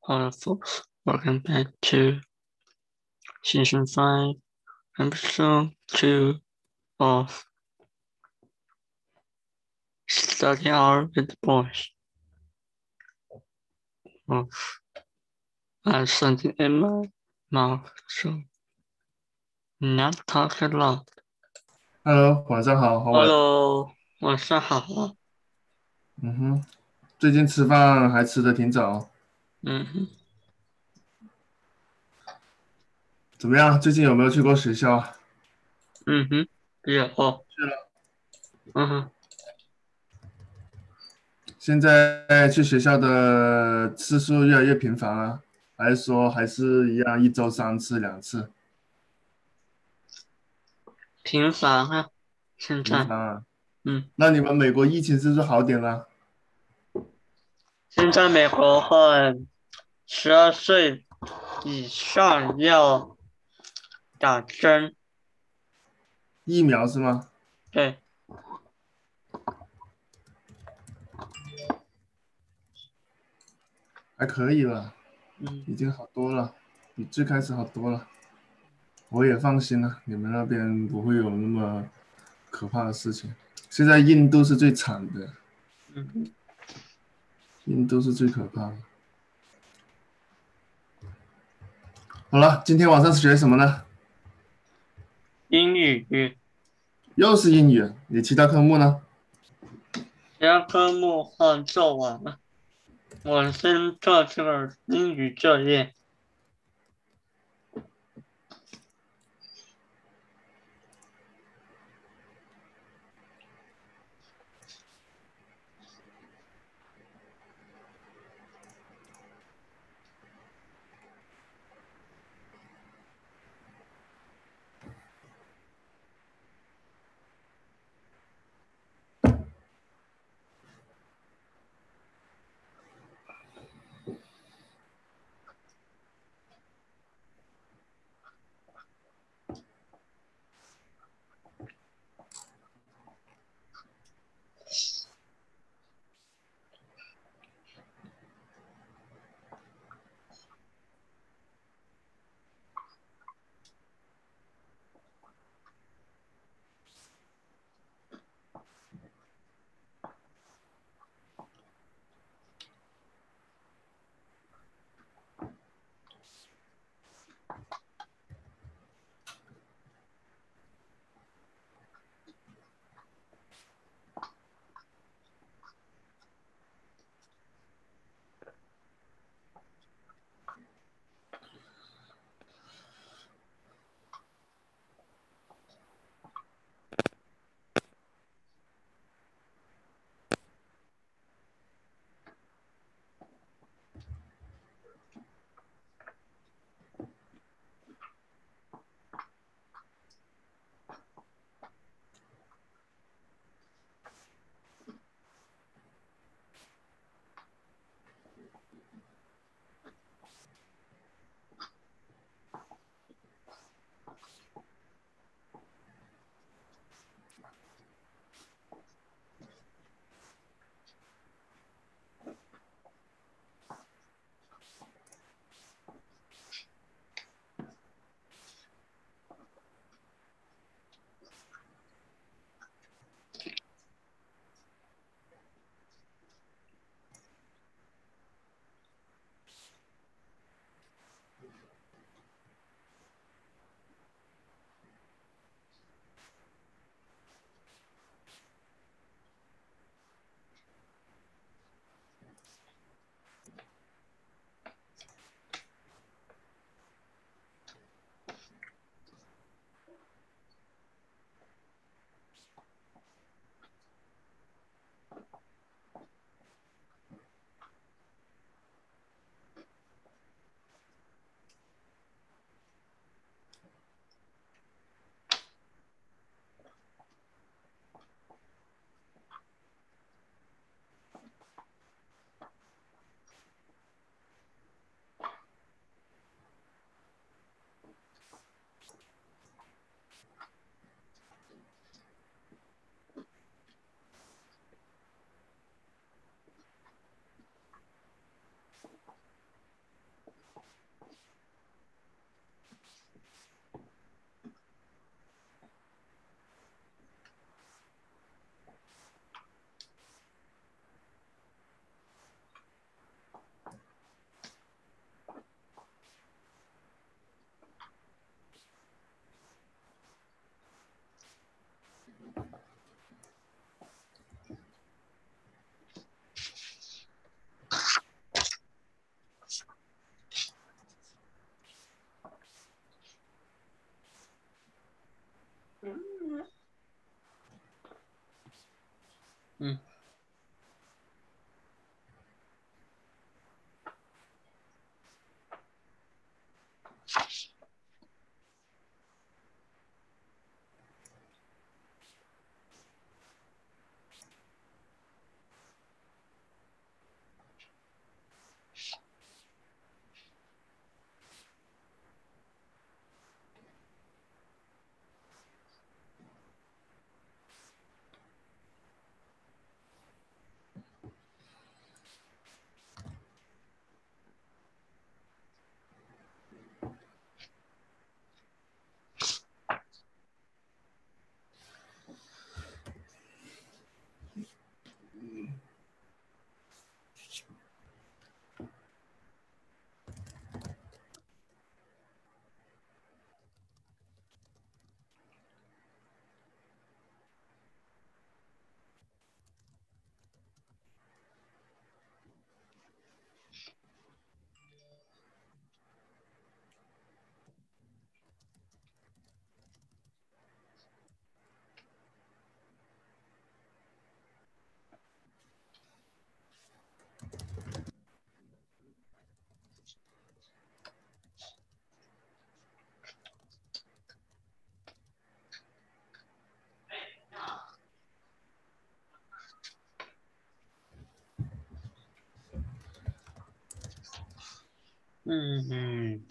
Hello, folks. Welcome back to season five, episode two of Study Hour with the Boys. Of I have something in my mouth, so not talk a lot. Hello，晚上好，好晚。 Hello，晚上好啊。嗯哼，最近吃饭还吃的挺早， 嗯哼，怎么样？最近有没有去过学校啊？嗯哼，有。去了。嗯哼，现在去学校的次数越来越频繁了，还是说还是一样一周三次两次？频繁啊，现频在，繁啊？嗯，那你们美国疫情是不是好点了？现在美国会十二岁以上要打针，疫苗是吗？对，还可以吧，嗯已经好多了，比最开始好多了。我也放心了，你们那边不会有那么可怕的事情。现在印度是最惨的。印度是最可怕的。好了，今天晚上是学什么呢？英语又是英语，你其他科目呢？其他科目换做完了，我先做这个英语作业。Mm. 嗯。嗯嗯。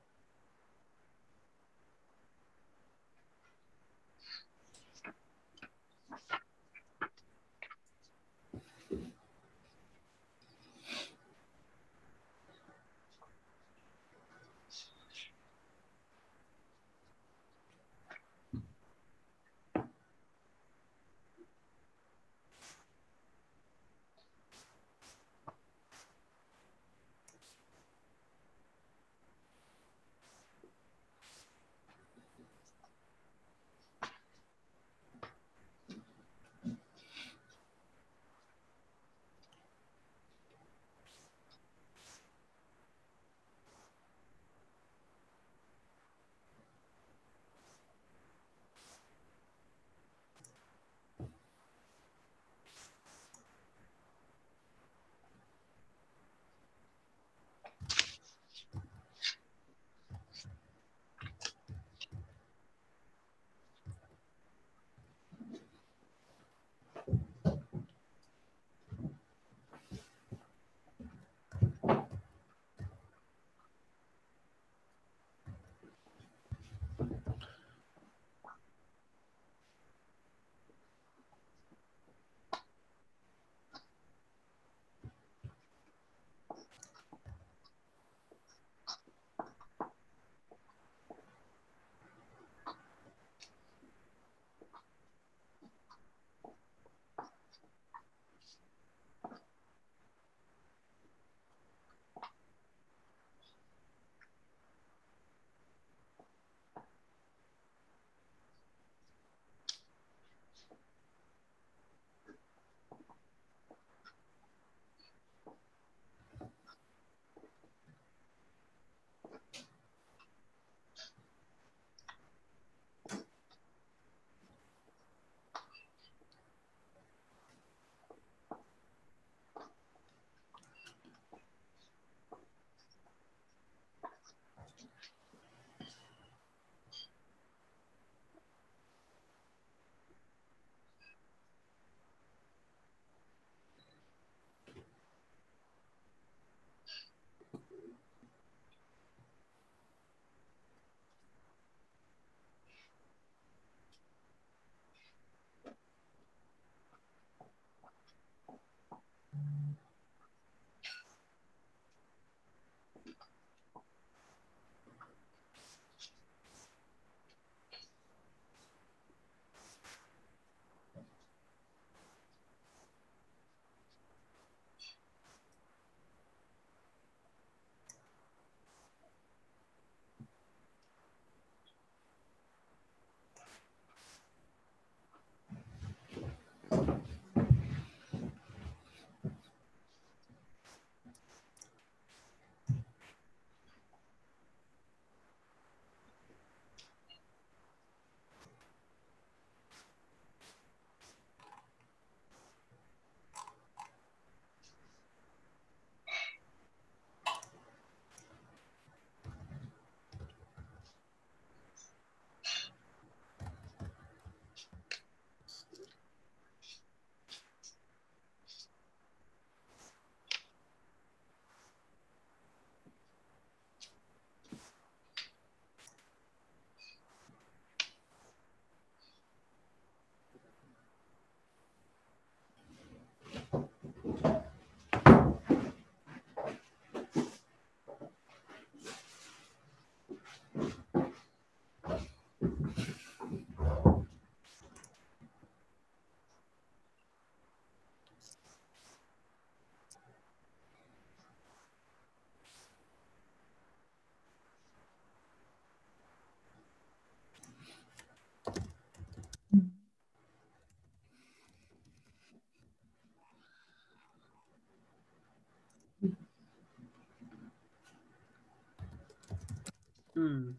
嗯，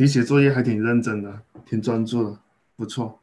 你写作业还挺认真的，挺专注的，不错。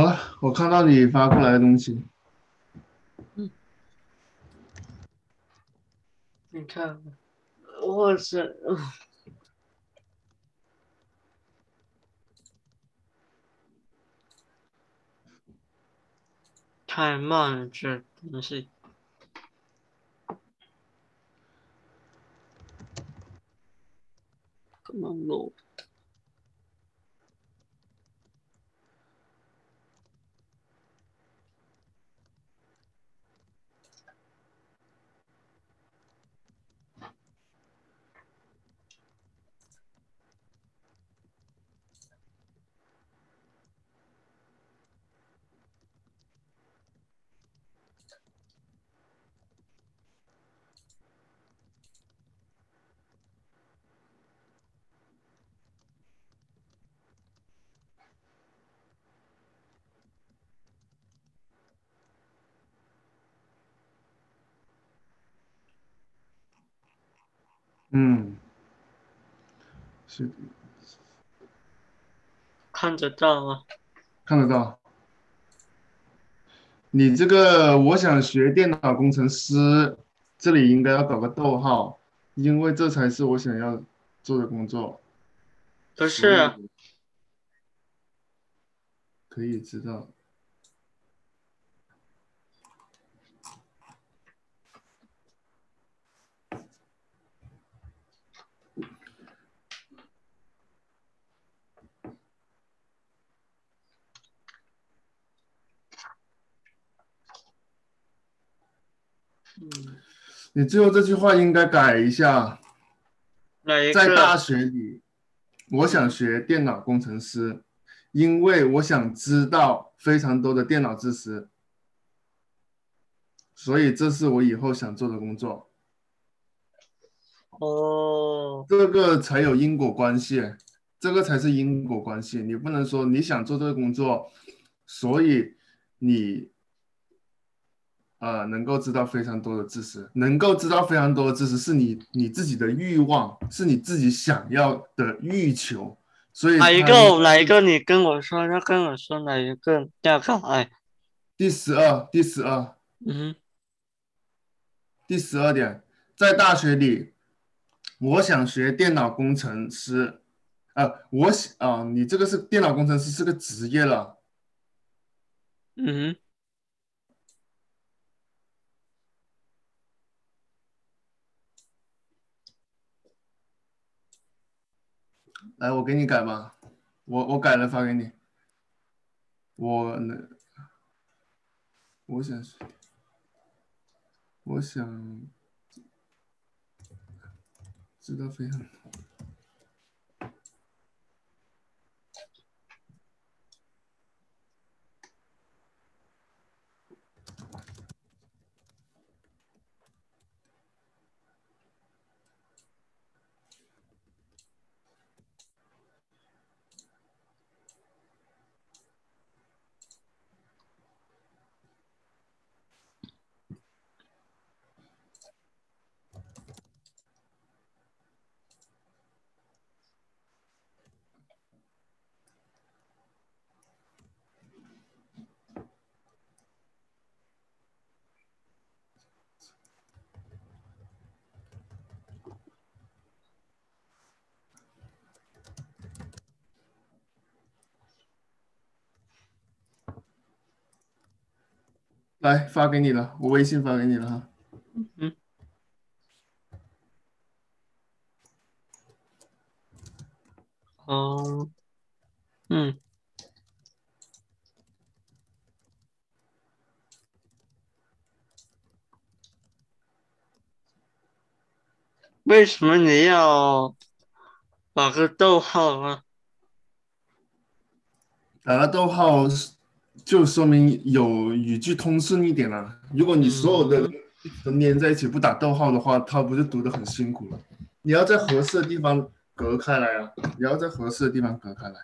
好了，我看到你发过来的东西。嗯你看，我是，太慢了，这东西。是看得到吗？看得到。你这个我想学电脑工程师，这里应该要搞个逗号，因为这才是我想要做的工作。不是啊，可以知道。你最后这句话应该改一下，一在大？学里，我想学电脑工程师，因为我想知道非常多的电脑知识，所以这是我以后想做的工作。哦，这个才有因果关系，这个才是因果关系。你不能说你想做这个工作，所以你呃能够知道非常多的知识，能够知道非常多的知识是你你自己的欲望，是你自己想要的欲求。所以哪一个？哪一个？你跟我说，要跟我说哪一个要改？第十二，第十二，嗯，第十二点，在大学里，我想学电脑工程师。呃，我想啊、你这个是电脑工程师是个职业了。嗯哼，来，我给你改吧，我我改了发给你。我呢，我想，我想知道非常来发给你了，我微信发给你了哈。嗯，哦，嗯，为什么你要打个逗号啊？打个逗号是就说明有语句通顺一点了。如果你所有的都连在一起不打逗号的话，它不就读得很辛苦了？你要在合适的地方隔开来啊！你要在合适的地方隔开来。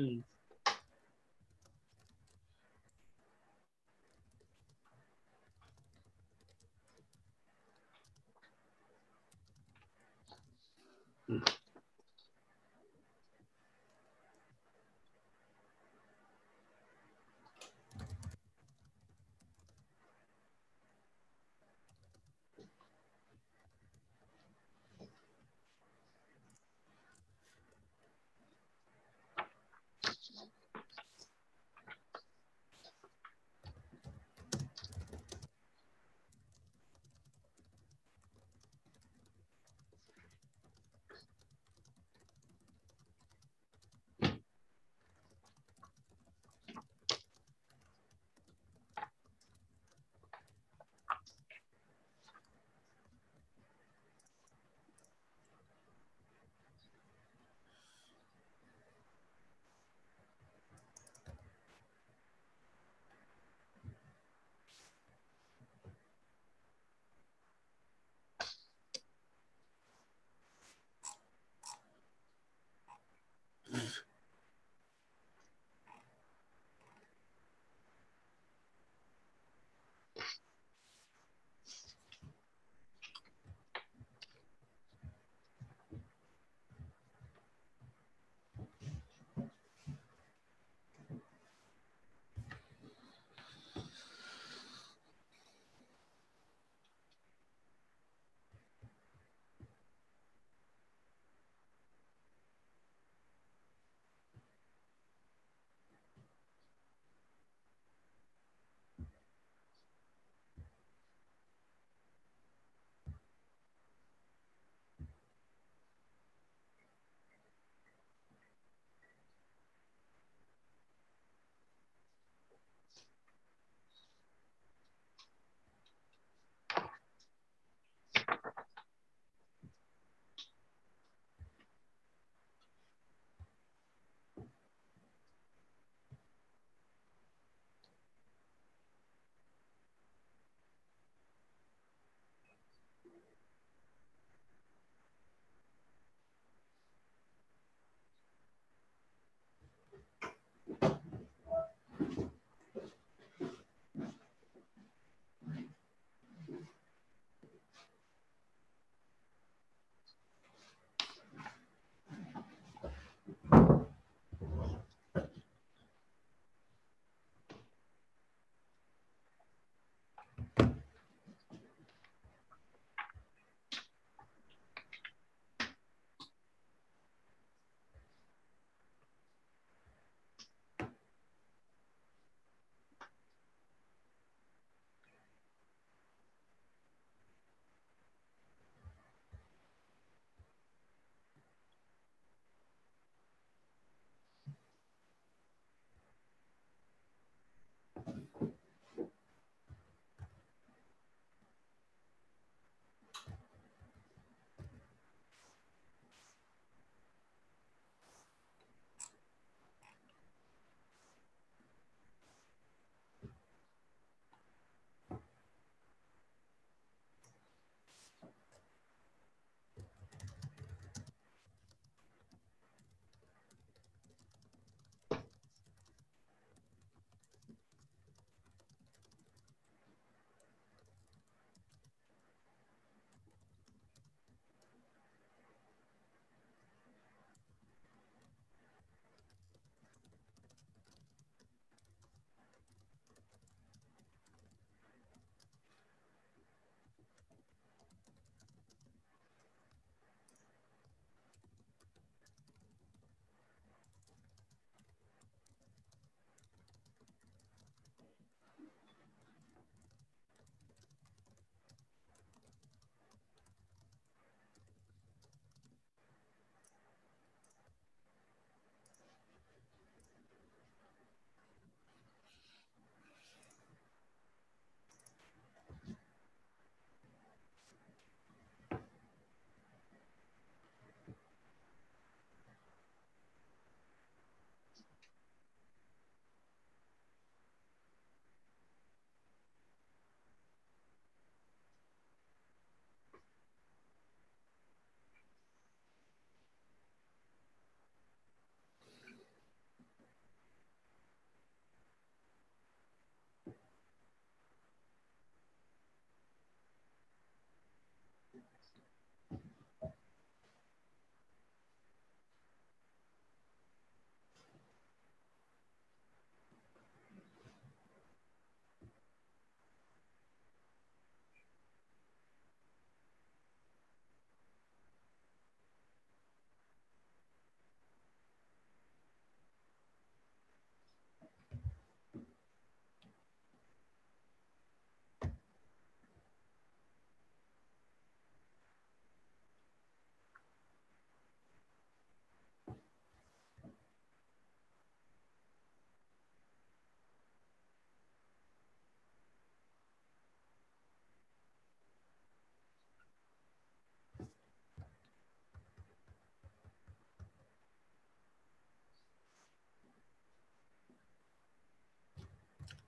嗯。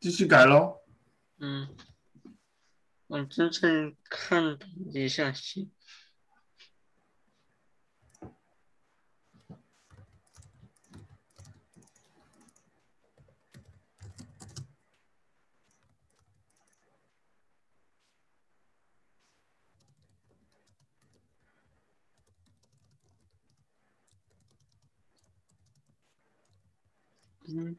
继续改喽。嗯，我正在看一下先。嗯，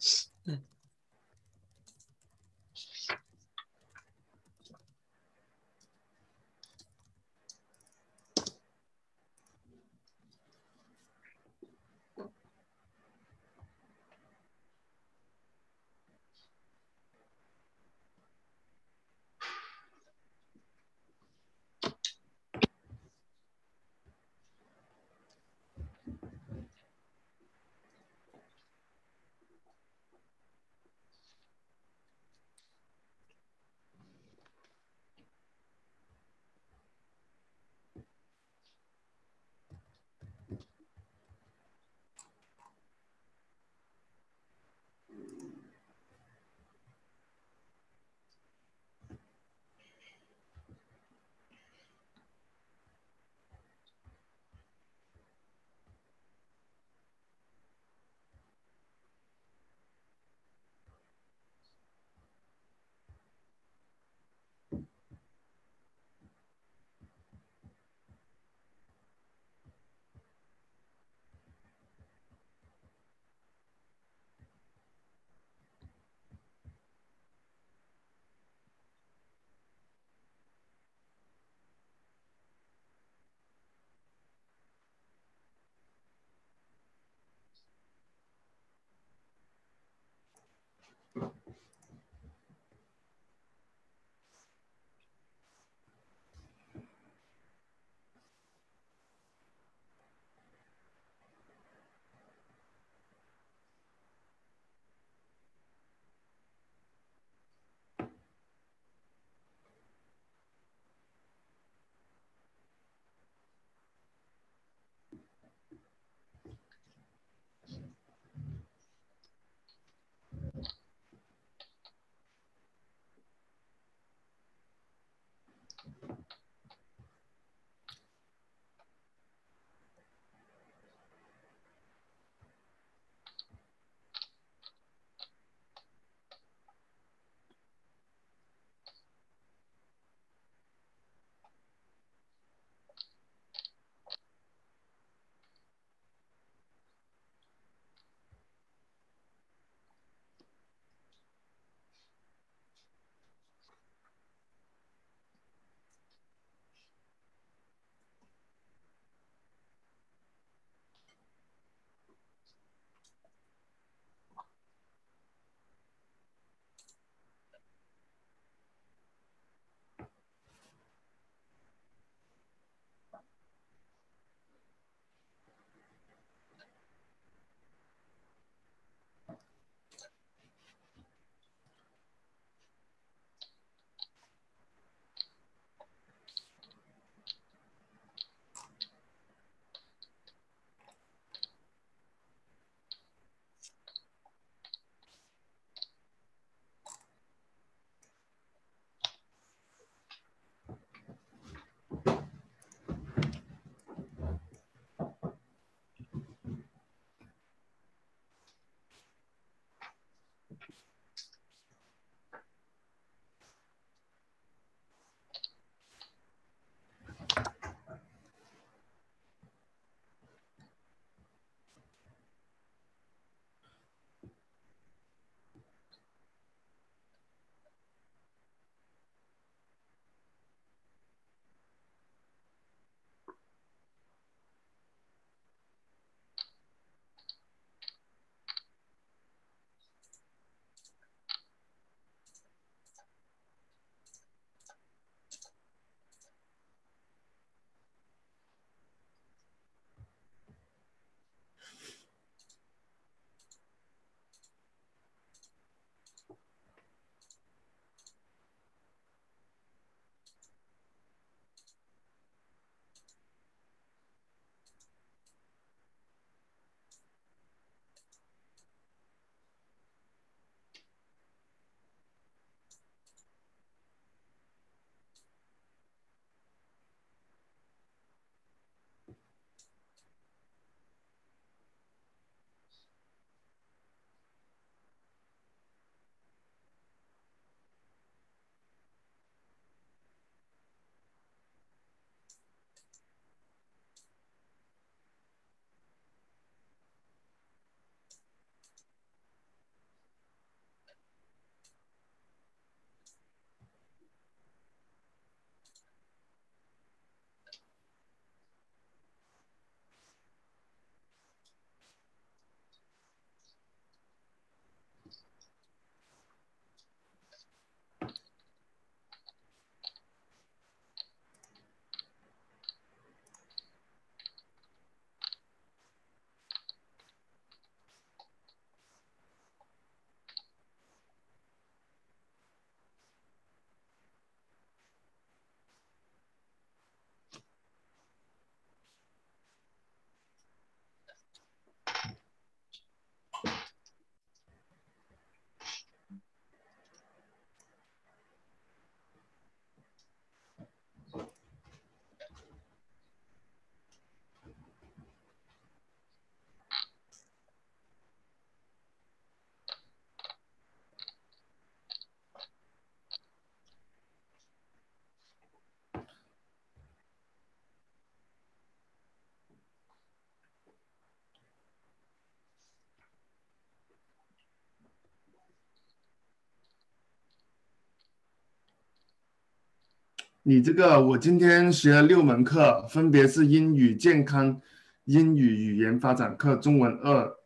你这个我今天学了六门课，分别是英语健康、英语语言发展课、中文二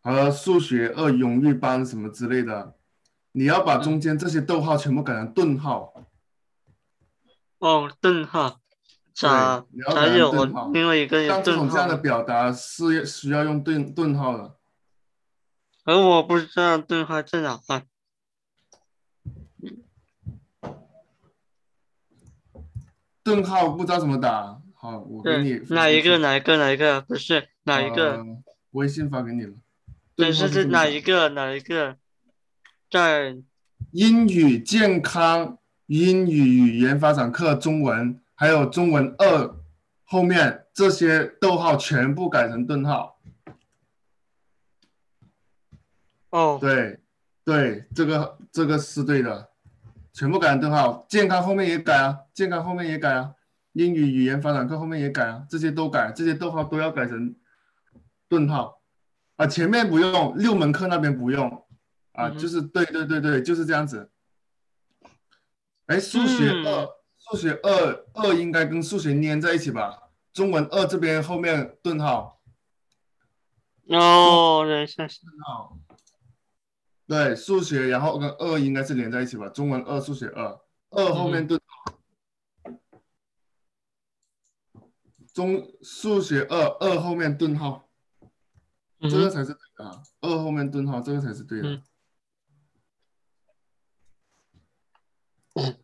和数学二荣誉班什么之类的。你要把中间这些逗号全部改成顿号。哦，顿号，对咋你要改成才有顿号另外一个有像这种，这样的表达是需要用顿顿号的。而我不知道顿号在哪啊。顿号不知道怎么打，好，我给你，哪一个？哪一个哪一个？不是哪一个？呃微信发给你了。对，是是这哪一个？哪一个？在英语健康、英语语言发展课中文，还有中文二后面这些逗号全部改成顿号。哦，对，对，这个这个是对的，全部改成顿号。健康后面也改啊，健康后面也改啊，英语语言发展课后面也改啊，这些都改，这些逗号都要改成顿号啊，前面不用，六门课那边不用啊，嗯就是对对对对，就是这样子。哎，数学二，嗯数学二二应该跟数学粘在一起吧？中文二这边后面顿号，哦，等一下，顿号。对，数学然后跟二应该是连在一起吧？中文二，数学二，二后面顿号。中数学二二后面顿号，这个才是对的啊！二后面顿号，这个才是对的。嗯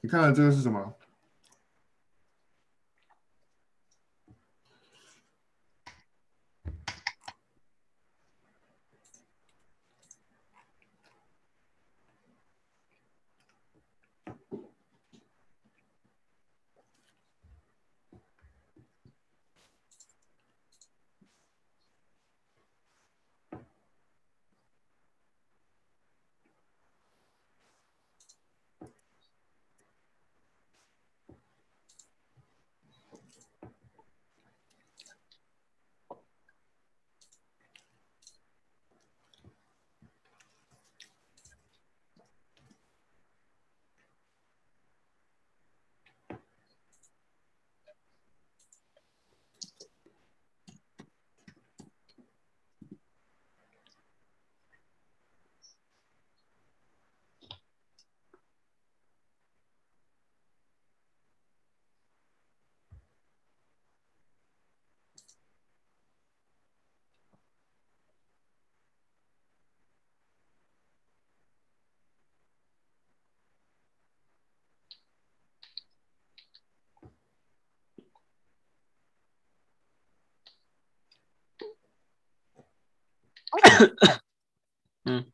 你看看这个是什么？嗯，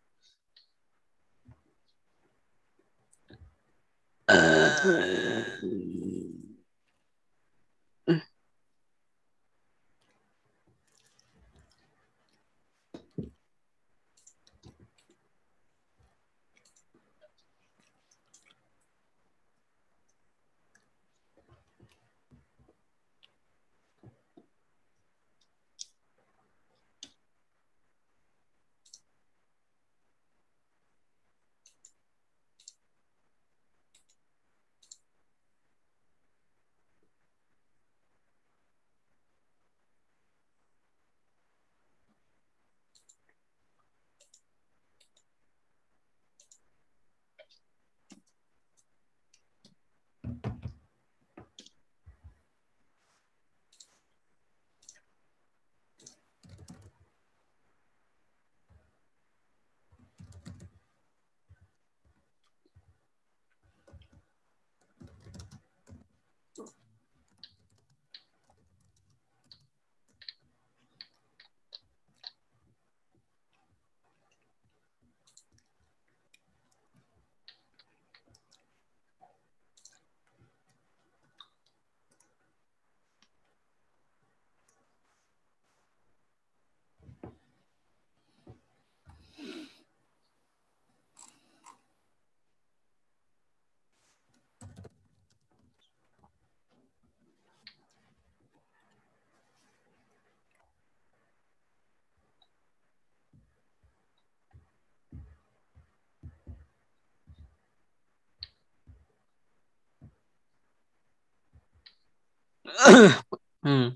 嗯。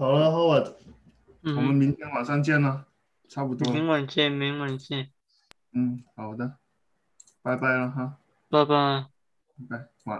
好了，Howard，嗯，我们明天晚上见了，差不多。明晚见，明晚见，嗯，好的，拜拜了哈，拜拜。拜拜，晚安。